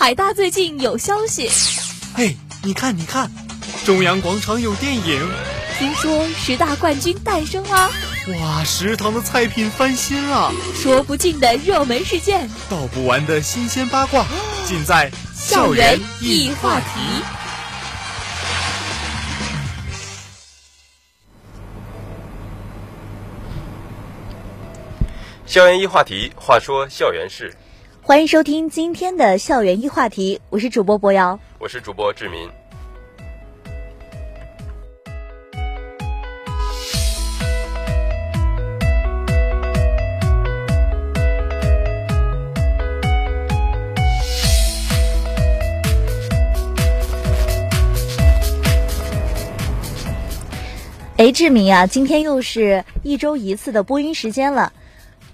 海大最近有消息。嘿，你看，你看，中央广场有电影。听说十大冠军诞生啦！哇，食堂的菜品翻新了。说不尽的热门事件，道不完的新鲜八卦，尽在校园易话题。校园一话题，话说校园事。欢迎收听今天的校园一话题，我是主播博瑶，我是主播志民。哎，志明啊，今天又是一周一次的播音时间了。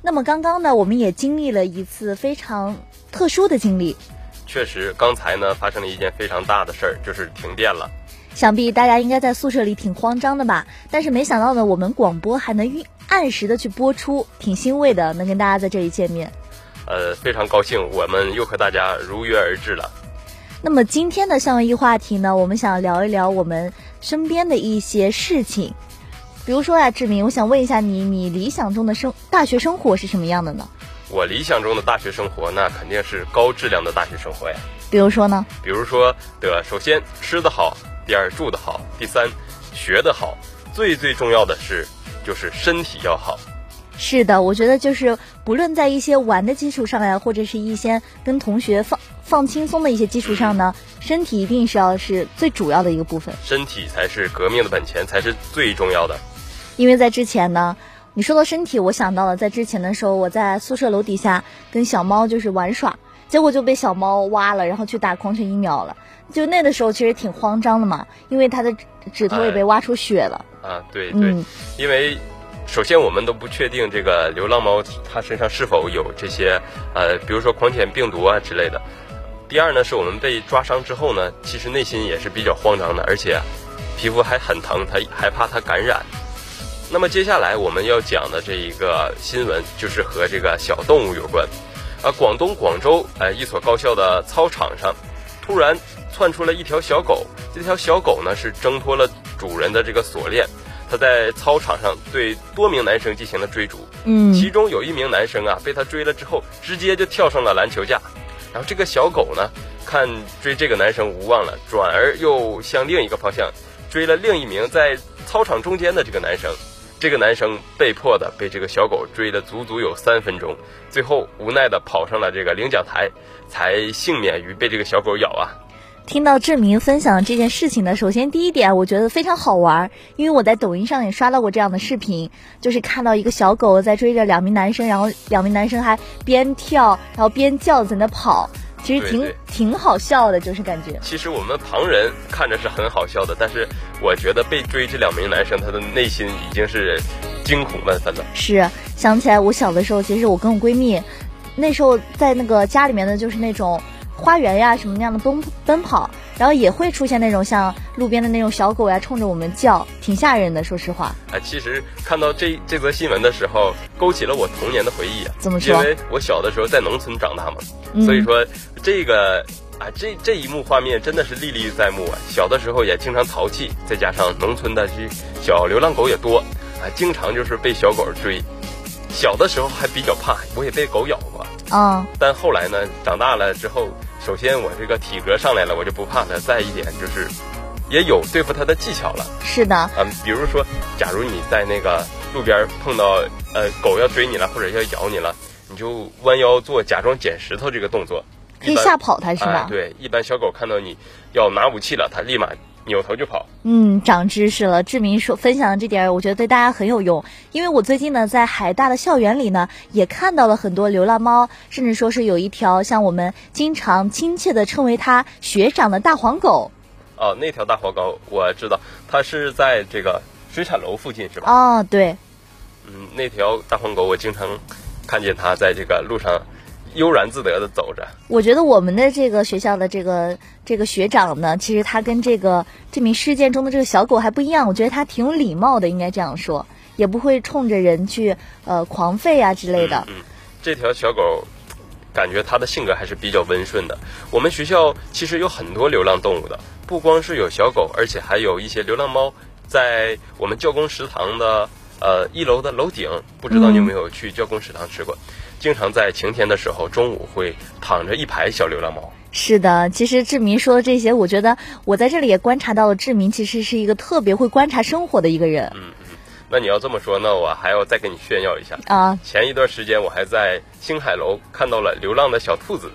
那么刚刚呢，我们也经历了一次非常特殊的经历。确实，刚才呢发生了一件非常大的事儿，就是停电了。想必大家应该在宿舍里挺慌张的吧？但是没想到呢，我们广播还能按时的去播出，挺欣慰的，能跟大家在这里见面。呃，非常高兴，我们又和大家如约而至了。那么今天的校园一话题呢，我们想聊一聊我们身边的一些事情，比如说呀，志明，我想问一下你，你理想中的生大学生活是什么样的呢？我理想中的大学生活，那肯定是高质量的大学生活呀。比如说呢？比如说的，首先吃的好，第二住的好，第三学的好，最最重要的是就是身体要好。是的，我觉得就是不论在一些玩的基础上呀，或者是一些跟同学放放轻松的一些基础上呢，身体一定是要是最主要的一个部分。身体才是革命的本钱，才是最重要的。因为在之前呢，你说到身体，我想到了在之前的时候，我在宿舍楼底下跟小猫就是玩耍，结果就被小猫挖了，然后去打狂犬疫苗了。就那个时候其实挺慌张的嘛，因为它的指头也被挖出血了。啊，对对，因为。首先，我们都不确定这个流浪猫它身上是否有这些，呃，比如说狂犬病毒啊之类的。第二呢，是我们被抓伤之后呢，其实内心也是比较慌张的，而且皮肤还很疼，它害怕它感染。那么接下来我们要讲的这一个新闻，就是和这个小动物有关。啊，广东广州，呃，一所高校的操场上，突然窜出了一条小狗。这条小狗呢，是挣脱了主人的这个锁链。它在操场上对多名男生进行了追逐，嗯，其中有一名男生啊，被它追了之后，直接就跳上了篮球架。然后这个小狗呢，看追这个男生无望了，转而又向另一个方向追了另一名在操场中间的这个男生。这个男生被迫的被这个小狗追了足足有三分钟，最后无奈的跑上了这个领奖台，才幸免于被这个小狗咬啊。听到志明分享这件事情呢，首先第一点，我觉得非常好玩，因为我在抖音上也刷到过这样的视频，就是看到一个小狗在追着两名男生，然后两名男生还边跳然后边叫在那跑，其实挺挺好笑的，就是感觉。其实我们旁人看着是很好笑的，但是我觉得被追这两名男生，他的内心已经是惊恐万分了。是，想起来我小的时候，其实我跟我闺蜜，那时候在那个家里面的就是那种。花园呀，什么那样的奔奔跑，然后也会出现那种像路边的那种小狗呀，冲着我们叫，挺吓人的。说实话，哎，其实看到这这则新闻的时候，勾起了我童年的回忆啊。怎么说？因为我小的时候在农村长大嘛，所以说这个啊，这这一幕画面真的是历历在目啊。小的时候也经常淘气，再加上农村的这小流浪狗也多啊，经常就是被小狗追。小的时候还比较怕，我也被狗咬过。嗯，但后来呢，长大了之后。首先，我这个体格上来了，我就不怕它。再一点就是，也有对付它的技巧了。是的，嗯，比如说，假如你在那个路边碰到呃狗要追你了，或者要咬你了，你就弯腰做假装捡石头这个动作，可以吓跑它，是吧？对，一般小狗看到你要拿武器了，它立马。扭头就跑。嗯，长知识了。志明说分享的这点，我觉得对大家很有用。因为我最近呢，在海大的校园里呢，也看到了很多流浪猫，甚至说是有一条像我们经常亲切的称为它学长的大黄狗。哦，那条大黄狗我知道，它是在这个水产楼附近，是吧？哦，对。嗯，那条大黄狗我经常看见它在这个路上。悠然自得的走着。我觉得我们的这个学校的这个这个学长呢，其实他跟这个这名事件中的这个小狗还不一样。我觉得他挺有礼貌的，应该这样说，也不会冲着人去呃狂吠啊之类的。嗯，这条小狗感觉它的性格还是比较温顺的。我们学校其实有很多流浪动物的，不光是有小狗，而且还有一些流浪猫。在我们教工食堂的呃一楼的楼顶，不知道你有没有去教工食堂吃过？经常在晴天的时候，中午会躺着一排小流浪猫。是的，其实志明说的这些，我觉得我在这里也观察到了，志明其实是一个特别会观察生活的一个人。嗯嗯，那你要这么说，那我还要再给你炫耀一下啊！前一段时间我还在星海楼看到了流浪的小兔子。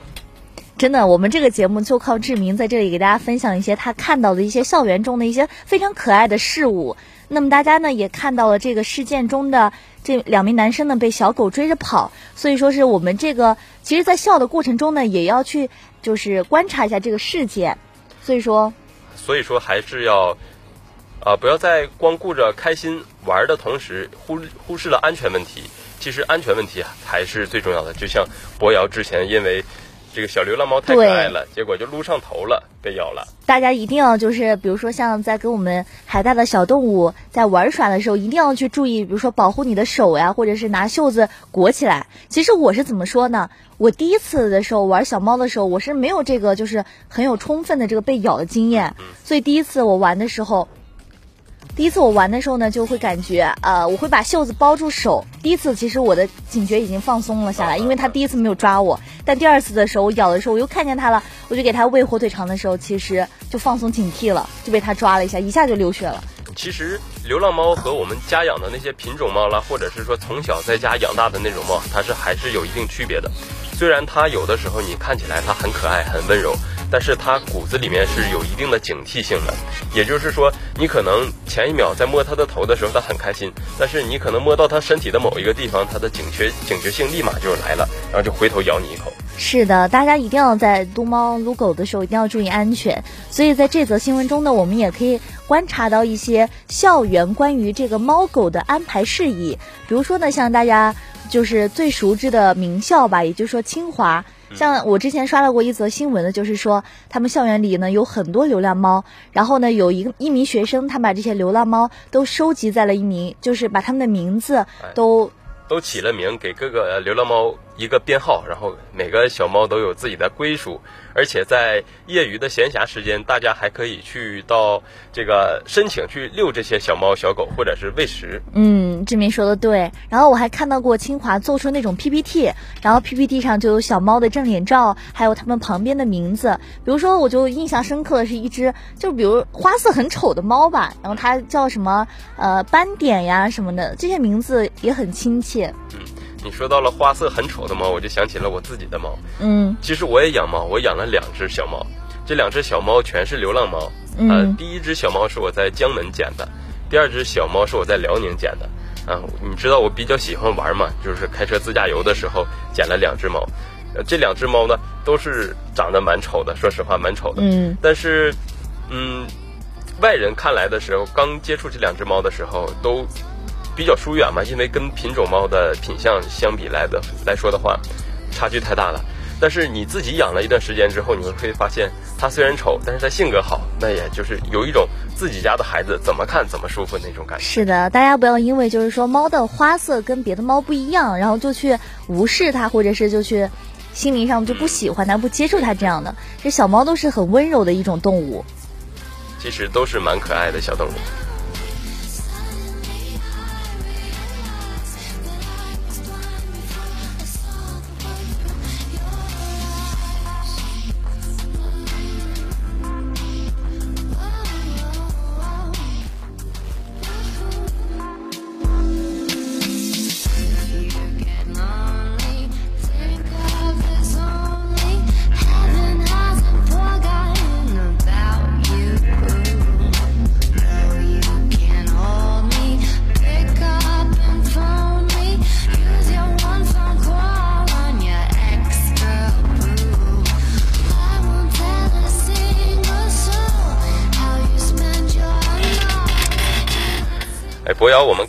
真的，我们这个节目就靠志明在这里给大家分享一些他看到的一些校园中的一些非常可爱的事物。那么大家呢也看到了这个事件中的这两名男生呢被小狗追着跑，所以说是我们这个其实，在笑的过程中呢也要去就是观察一下这个事件，所以说，所以说还是要啊不要在光顾着开心玩的同时忽忽视了安全问题。其实安全问题还是最重要的。就像博瑶之前因为。这个小流浪猫太可爱了，结果就撸上头了，被咬了。大家一定要就是，比如说像在跟我们海大的小动物在玩耍的时候，一定要去注意，比如说保护你的手呀，或者是拿袖子裹起来。其实我是怎么说呢？我第一次的时候玩小猫的时候，我是没有这个就是很有充分的这个被咬的经验，所以第一次我玩的时候。第一次我玩的时候呢，就会感觉，呃，我会把袖子包住手。第一次其实我的警觉已经放松了下来，因为他第一次没有抓我。但第二次的时候，我咬的时候我又看见他了，我就给他喂火腿肠的时候，其实就放松警惕了，就被他抓了一下，一下就流血了。其实流浪猫和我们家养的那些品种猫啦，或者是说从小在家养大的那种猫，它是还是有一定区别的。虽然它有的时候你看起来它很可爱、很温柔。但是它骨子里面是有一定的警惕性的，也就是说，你可能前一秒在摸它的头的时候，它很开心，但是你可能摸到它身体的某一个地方，它的警觉警觉性立马就来了，然后就回头咬你一口。是的，大家一定要在撸猫撸狗的时候一定要注意安全。所以在这则新闻中呢，我们也可以观察到一些校园关于这个猫狗的安排事宜，比如说呢，像大家就是最熟知的名校吧，也就是说清华。像我之前刷到过一则新闻呢，就是说他们校园里呢有很多流浪猫，然后呢有一个一名学生，他把这些流浪猫都收集在了一名，就是把他们的名字都都起了名，给各个流浪猫。一个编号，然后每个小猫都有自己的归属，而且在业余的闲暇时间，大家还可以去到这个申请去遛这些小猫小狗，或者是喂食。嗯，志明说的对。然后我还看到过清华做出那种 PPT，然后 PPT 上就有小猫的正脸照，还有它们旁边的名字。比如说，我就印象深刻的是一只，就比如花色很丑的猫吧，然后它叫什么呃斑点呀什么的，这些名字也很亲切。你说到了花色很丑的猫，我就想起了我自己的猫。嗯，其实我也养猫，我养了两只小猫，这两只小猫全是流浪猫。嗯，第一只小猫是我在江门捡的，第二只小猫是我在辽宁捡的。啊，你知道我比较喜欢玩嘛，就是开车自驾游的时候捡了两只猫。呃，这两只猫呢都是长得蛮丑的，说实话蛮丑的。嗯，但是，嗯，外人看来的时候，刚接触这两只猫的时候都。比较疏远嘛，因为跟品种猫的品相相比来的来说的话，差距太大了。但是你自己养了一段时间之后，你会发现它虽然丑，但是它性格好，那也就是有一种自己家的孩子怎么看怎么舒服那种感觉。是的，大家不要因为就是说猫的花色跟别的猫不一样，然后就去无视它，或者是就去心灵上就不喜欢它、不接受它这样的。这小猫都是很温柔的一种动物，其实都是蛮可爱的小动物。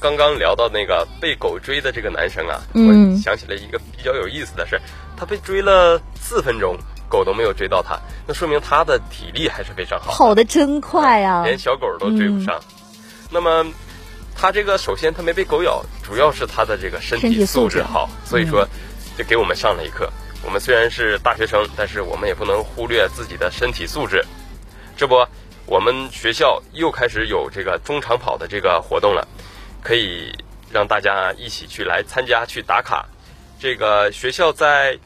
刚刚聊到那个被狗追的这个男生啊，我想起了一个比较有意思的事，他被追了四分钟，狗都没有追到他，那说明他的体力还是非常好，跑得真快啊，连小狗都追不上。那么，他这个首先他没被狗咬，主要是他的这个身体素质好，所以说就给我们上了一课。我们虽然是大学生，但是我们也不能忽略自己的身体素质。这不，我们学校又开始有这个中长跑的这个活动了，可以让大家一起去来参加去打卡。这个学校在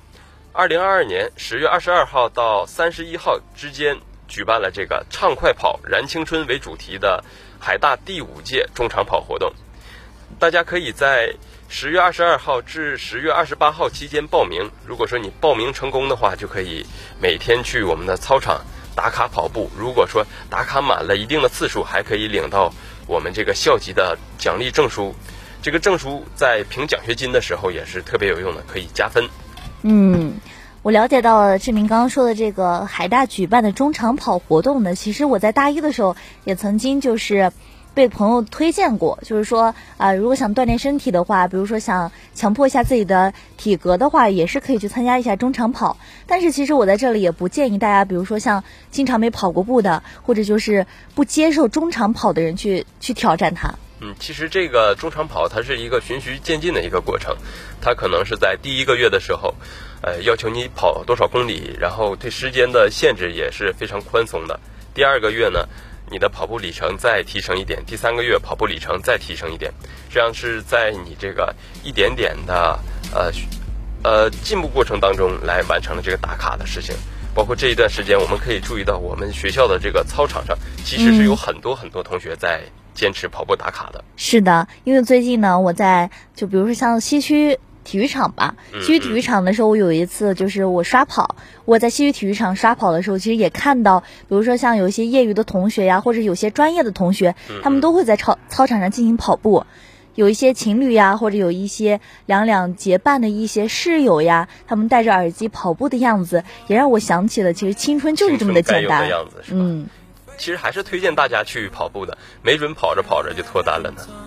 二零二二年十月二十二号到三十一号之间举办了这个“畅快跑，燃青春”为主题的海大第五届中长跑活动。大家可以在十月二十二号至十月二十八号期间报名。如果说你报名成功的话，就可以每天去我们的操场打卡跑步。如果说打卡满了一定的次数，还可以领到我们这个校级的奖励证书。这个证书在评奖学金的时候也是特别有用的，可以加分。嗯，我了解到了志明刚刚说的这个海大举办的中长跑活动呢。其实我在大一的时候也曾经就是被朋友推荐过，就是说啊、如果想锻炼身体的话，比如说想强迫一下自己的体格的话，也是可以去参加一下中长跑。但是其实我在这里也不建议大家，比如说像经常没跑过步的，或者就是不接受中长跑的人去去挑战它。嗯，其实这个中长跑它是一个循序渐进的一个过程，它可能是在第一个月的时候，呃，要求你跑多少公里，然后对时间的限制也是非常宽松的。第二个月呢，你的跑步里程再提升一点，第三个月跑步里程再提升一点，这样是在你这个一点点的呃呃进步过程当中来完成了这个打卡的事情。包括这一段时间，我们可以注意到我们学校的这个操场上，其实是有很多很多同学在坚持跑步打卡的。是的，因为最近呢，我在就比如说像西区体育场吧，嗯西区体育场的时候，我有一次就是我刷跑，我在西区体育场刷跑的时候，其实也看到，比如说像有一些业余的同学呀，或者有些专业的同学，嗯他们都会在操操场上进行跑步。有一些情侣呀，或者有一些两两结伴的一些室友呀，他们戴着耳机跑步的样子，也让我想起了，其实青春就是这么的简单？嗯，其实还是推荐大家去跑步的，没准跑着跑着就脱单了呢。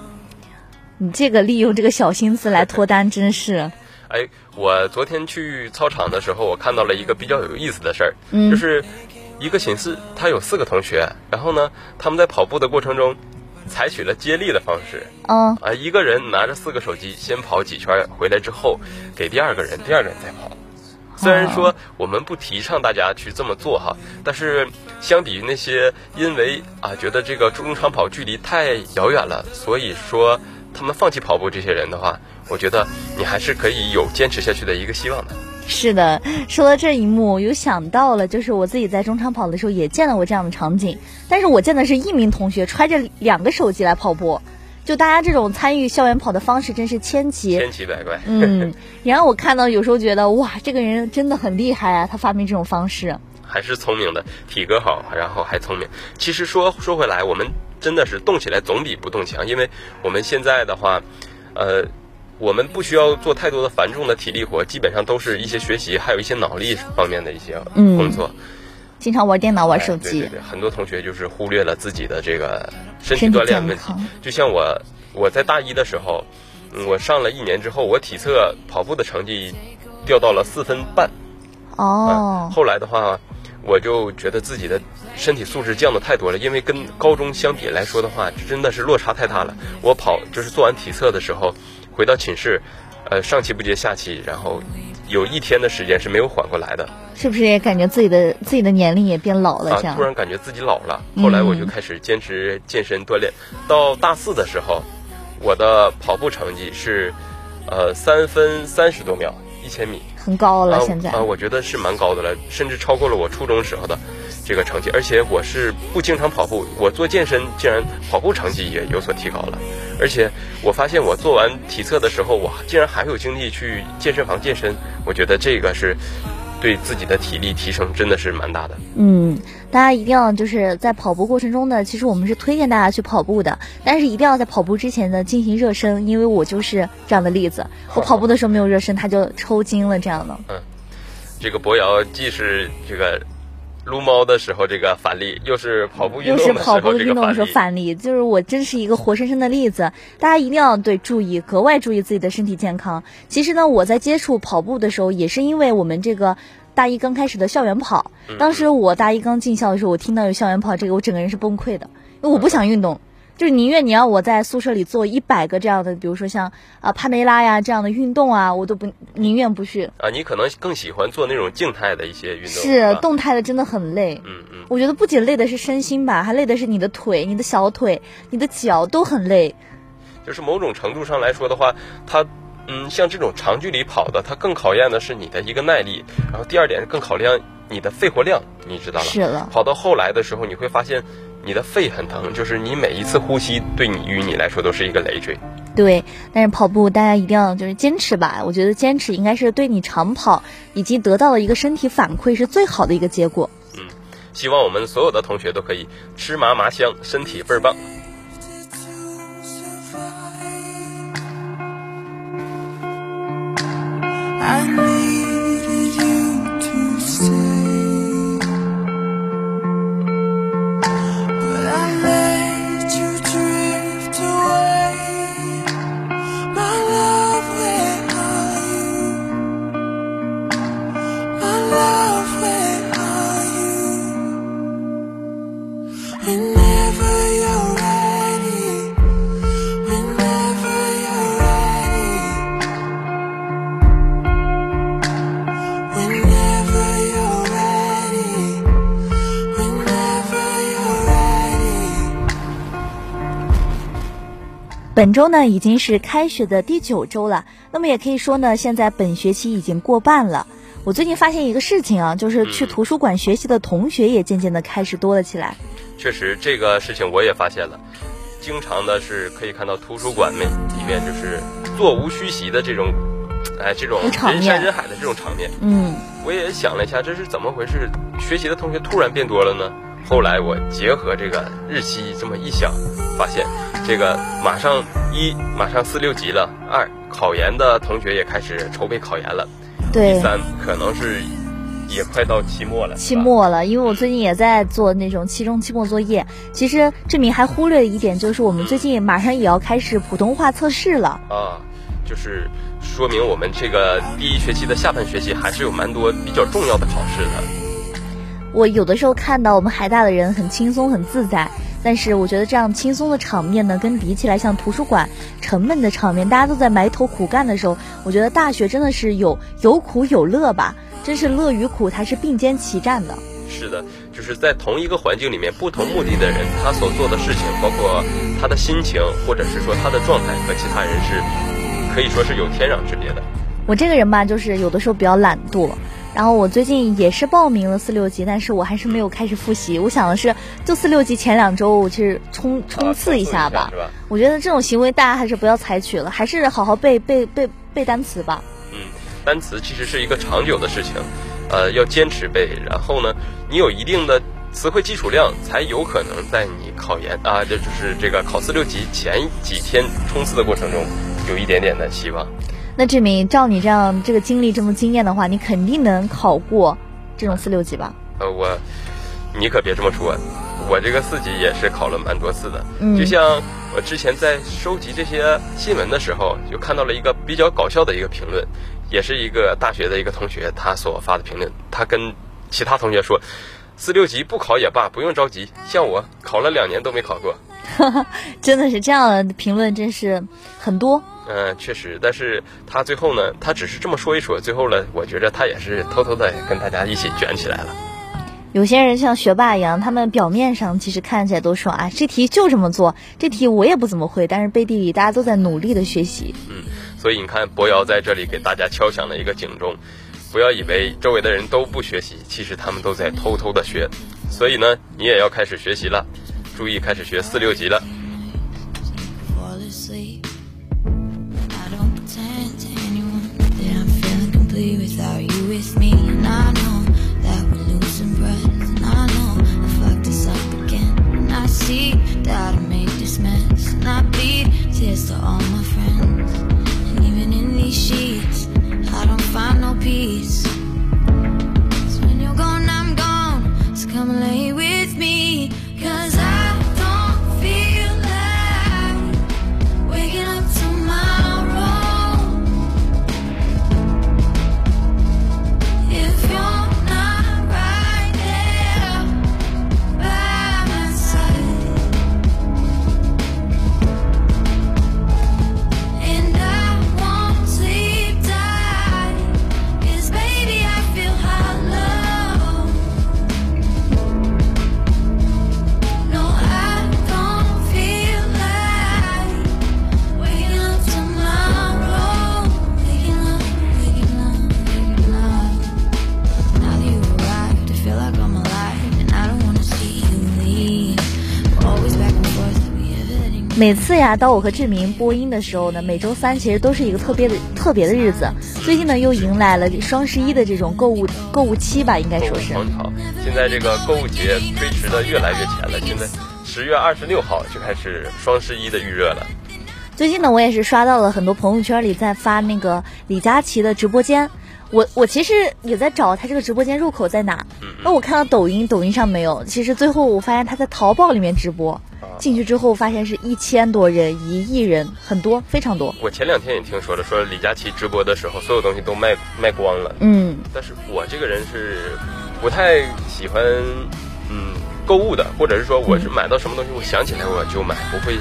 你这个利用这个小心思来脱单，真是，哎，我昨天去操场的时候，我看到了一个比较有意思的事儿，嗯就是一个寝室，他有四个同学，然后呢，他们在跑步的过程中，采取了接力的方式，嗯。啊，一个人拿着四个手机先跑几圈，回来之后给第二个人，第二个人再跑。虽然说我们不提倡大家去这么做哈，但是相比于那些因为啊觉得这个中长跑距离太遥远了，所以说他们放弃跑步这些人的话，我觉得你还是可以有坚持下去的一个希望的。是的，说到这一幕，我又想到了，就是我自己在中长跑的时候也见到过这样的场景，但是我见的是一名同学揣着两个手机来跑步，就大家这种参与校园跑的方式真是千奇。千奇百怪。嗯，然后我看到有时候觉得哇，这个人真的很厉害啊，他发明这种方式。还是聪明的，体格好，然后还聪明。其实说说回来，我们真的是动起来总比不动强，因为我们现在的话，呃，我们不需要做太多的繁重的体力活，基本上都是一些学习，还有一些脑力方面的一些嗯工作。经常玩电脑、玩哎手机，对对对，很多同学就是忽略了自己的这个身体锻炼问题。就像我，我在大一的时候，嗯我上了一年之后，我体测跑步的成绩掉到了四分半。哦嗯，，后来的话，我就觉得自己的身体素质降的太多了，因为跟高中相比来说的话，真的是落差太大了。我跑就是做完体测的时候，回到寝室，呃，上气不接下气，然后有一天的时间是没有缓过来的是不是也感觉自己的自己的年龄也变老了？啊这样，突然感觉自己老了。后来我就嗯开始坚持健身锻炼，到大四的时候，我的跑步成绩是，呃，三分三十多秒，一千米。很高了。啊现在啊，我觉得是蛮高的了，甚至超过了我初中时候的这个成绩。而且我是不经常跑步，我做健身竟然跑步成绩也有所提高了。而且我发现我做完体测的时候，我竟然还有精力去健身房健身。我觉得这个是对自己的体力提升真的是蛮大的。嗯，大家一定要就是在跑步过程中呢，其实我们是推荐大家去跑步的，但是一定要在跑步之前呢进行热身，因为我就是这样的例子，我跑步的时候没有热身，他就抽筋了这样的。嗯这个博瑶既是这个撸猫的时候这个反例，又是跑步运又是动的时跑步运动的时候。反例，就是我真是一个活生生的例子。大家一定要对注意，格外注意自己的身体健康。其实呢，我在接触跑步的时候，也是因为我们这个大一刚开始的校园跑。当时我大一刚进校的时候，我听到有校园跑这个，我整个人是崩溃的，因为我不想运动。就是宁愿你要我在宿舍里做一百个这样的，比如说像啊帕梅拉呀这样的运动啊，我都不宁愿不去。啊，你可能更喜欢做那种静态的一些运动。是动态的真的很累。嗯嗯。我觉得不仅累的是身心吧，还累的是你的腿、你的小腿、你的脚都很累。就是某种程度上来说的话，它。嗯，像这种长距离跑的，它更考验的是你的一个耐力，然后第二点是更考验你的肺活量，你知道了。是了。跑到后来的时候，你会发现你的肺很疼，就是你每一次呼吸对你与你来说都是一个累赘。对，但是跑步大家一定要就是坚持吧，我觉得坚持应该是对你长跑以及得到了一个身体反馈是最好的一个结果。嗯，希望我们所有的同学都可以吃麻麻香，身体倍儿棒。I 本周呢已经是开学的第九周了，那么也可以说呢，现在本学期已经过半了。我最近发现一个事情啊，就是去图书馆学习的同学也渐渐的开始多了起来。确实，这个事情我也发现了，经常的是可以看到图书馆里里面就是座无虚席的这种，哎，这种人山人海的这种场面。嗯，我也想了一下，这是怎么回事？学习的同学突然变多了呢？后来我结合这个日期这么一想，发现这个马上一马上四六级了，二考研的同学也开始筹备考研了，第三可能是也快到期末了。期末了，因为我最近也在做那种期中、期末作业。其实志明还忽略了一点，就是我们最近马上也要开始普通话测试了。啊，就是说明我们这个第一学期的下半学期还是有蛮多比较重要的考试的。我有的时候看到我们海大的人很轻松很自在，但是我觉得这样轻松的场面呢，跟比起来像图书馆沉闷的场面，大家都在埋头苦干的时候，我觉得大学真的是有有苦有乐吧，真是乐与苦它是并肩齐战的。是的，就是在同一个环境里面，不同目的的人，他所做的事情，包括他的心情，或者是说他的状态，和其他人是可以说是有天壤之别的。我这个人吧，就是有的时候比较懒惰。然后我最近也是报名了四六级，但是我还是没有开始复习。我想的是，就四六级前两周，我去冲冲刺一下吧。我觉得这种行为大家还是不要采取了，还是好好背背背背单词吧。嗯，单词其实是一个长久的事情，呃，要坚持背。然后呢，你有一定的词汇基础量，才有可能在你考研啊，这就是这个考四六级前几天冲刺的过程中，有一点点的希望。那志明，照你这样这个经历这么经验的话，你肯定能考过这种四六级吧？呃，我，你可别这么说，我这个四级也是考了蛮多次的。嗯，就像我之前在收集这些新闻的时候，就看到了一个比较搞笑的一个评论，也是一个大学的一个同学他所发的评论，他跟其他同学说，四六级不考也罢，不用着急，像我考了两年都没考过。真的是这样的评论，真是很多。嗯，确实，但是他最后呢，他只是这么说一说，最后呢，我觉着他也是偷偷的跟大家一起卷起来了。有些人像学霸一样，他们表面上其实看起来都说啊，这题就这么做，这题我也不怎么会，但是背地里大家都在努力的学习。嗯，所以你看，博瑶在这里给大家敲响了一个警钟，不要以为周围的人都不学习，其实他们都在偷偷的学。所以呢，你也要开始学习了，注意开始学四六级了。每次呀，当我和志明播音的时候呢，每周三其实都是一个特别的特别的日子。最近呢，又迎来了双十一的这种购物购物期吧，应该说是。现在这个购物节推迟的越来越前了。现在十月二十六号就开始双十一的预热了。最近呢，我也是刷到了很多朋友圈里在发那个李佳琦的直播间。我我其实也在找他这个直播间入口在哪。那我看到抖音，抖音上没有。其实最后我发现他在淘宝里面直播。进去之后发现是一千多人，一亿人，很多，非常多。我前两天也听说了，说李佳琦直播的时候，所有东西都卖卖光了。嗯。但是我这个人是不太喜欢嗯购物的，或者是说我是买到什么东西，我想起来我就买，不会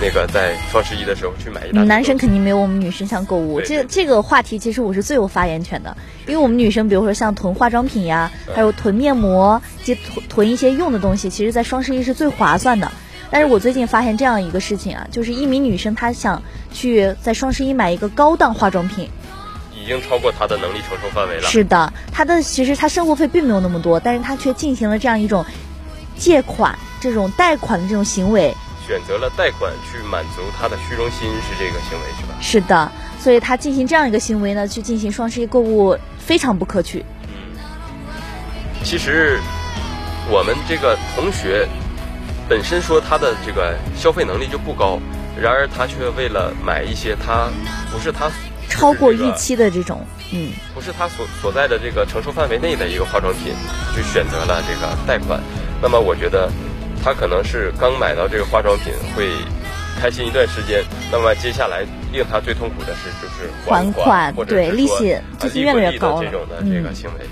那个在双十一的时候去买一大。男生肯定没有我们女生像购物。这这个话题其实我是最有发言权的，因为我们女生，比如说像囤化妆品呀，还有囤面膜，及囤囤一些用的东西，其实在双十一是最划算的。但是我最近发现这样一个事情啊，就是一名女生她想去在双十一买一个高档化妆品，已经超过她的能力承受范围了。是的，她的其实她生活费并没有那么多，但是她却进行了这样一种借款、这种贷款的这种行为，选择了贷款去满足她的虚荣心，是这个行为是吧？是的，所以她进行这样一个行为呢，去进行双十一购物非常不可取。嗯，其实我们这个同学。本身说他的这个消费能力就不高，然而他却为了买一些他不是他超过预期的这种，嗯，不是他所所在的这个承受范围内的一个化妆品，就选择了这个贷款。那么我觉得他可能是刚买到这个化妆品会开心一段时间，那么接下来令他最痛苦的是就是还款，对利息利息越来越高这种的这个行为。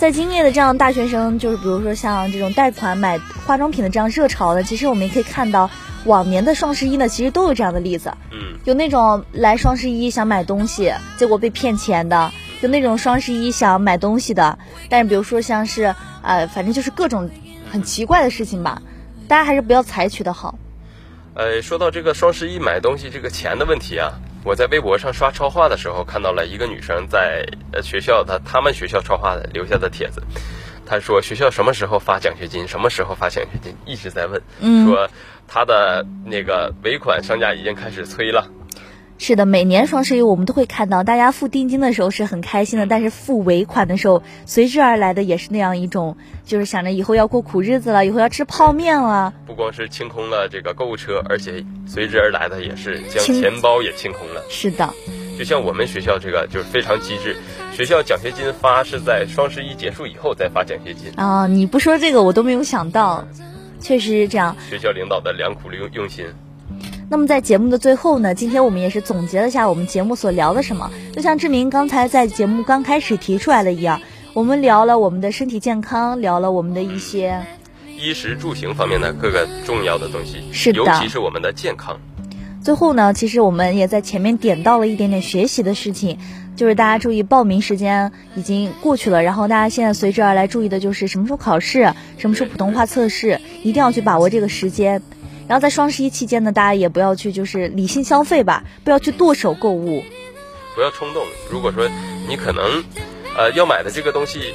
在经历了这样大学生，就是比如说像这种贷款买化妆品的这样热潮呢，其实我们也可以看到，往年的双十一呢，其实都有这样的例子。嗯，有那种来双十一想买东西，结果被骗钱的；有那种双十一想买东西的，但是比如说像是呃，反正就是各种很奇怪的事情吧，大家还是不要采取的好。呃，说到这个双十一买东西这个钱的问题啊。我在微博上刷超话的时候，看到了一个女生在学校，她他们学校超话的留下的帖子。她说学校什么时候发奖学金？什么时候发奖学金？一直在问。说她的那个尾款商家已经开始催了。是的，每年双十一我们都会看到，大家付定金的时候是很开心的，但是付尾款的时候，随之而来的也是那样一种，就是想着以后要过苦日子了，以后要吃泡面了。不光是清空了这个购物车，而且随之而来的也是将钱包也清空了。是的，就像我们学校这个就是非常机智，学校奖学金发是在双十一结束以后再发奖学金。啊，你不说这个我都没有想到，确实是这样。学校领导的良苦用用心。那么在节目的最后呢，今天我们也是总结了一下我们节目所聊的什么，就像志明刚才在节目刚开始提出来的一样，我们聊了我们的身体健康，聊了我们的一些衣食住行方面的各个重要的东西，是的，尤其是我们的健康。最后呢，其实我们也在前面点到了一点点学习的事情，就是大家注意报名时间已经过去了，然后大家现在随之而来注意的就是什么时候考试，什么时候普通话测试，一定要去把握这个时间。然后在双十一期间呢，大家也不要去就是理性消费吧，不要去剁手购物，不要冲动。如果说你可能，呃，要买的这个东西，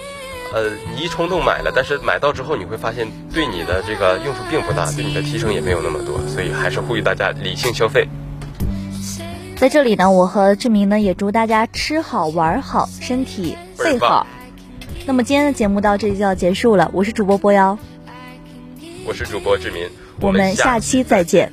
呃，你一冲动买了，但是买到之后你会发现对你的这个用处并不大，对你的提升也没有那么多，所以还是呼吁大家理性消费。在这里呢，我和志明呢也祝大家吃好玩好，身体最好。那么今天的节目到这里就要结束了，我是主播波瑶，我是主播志明。我们下期再见。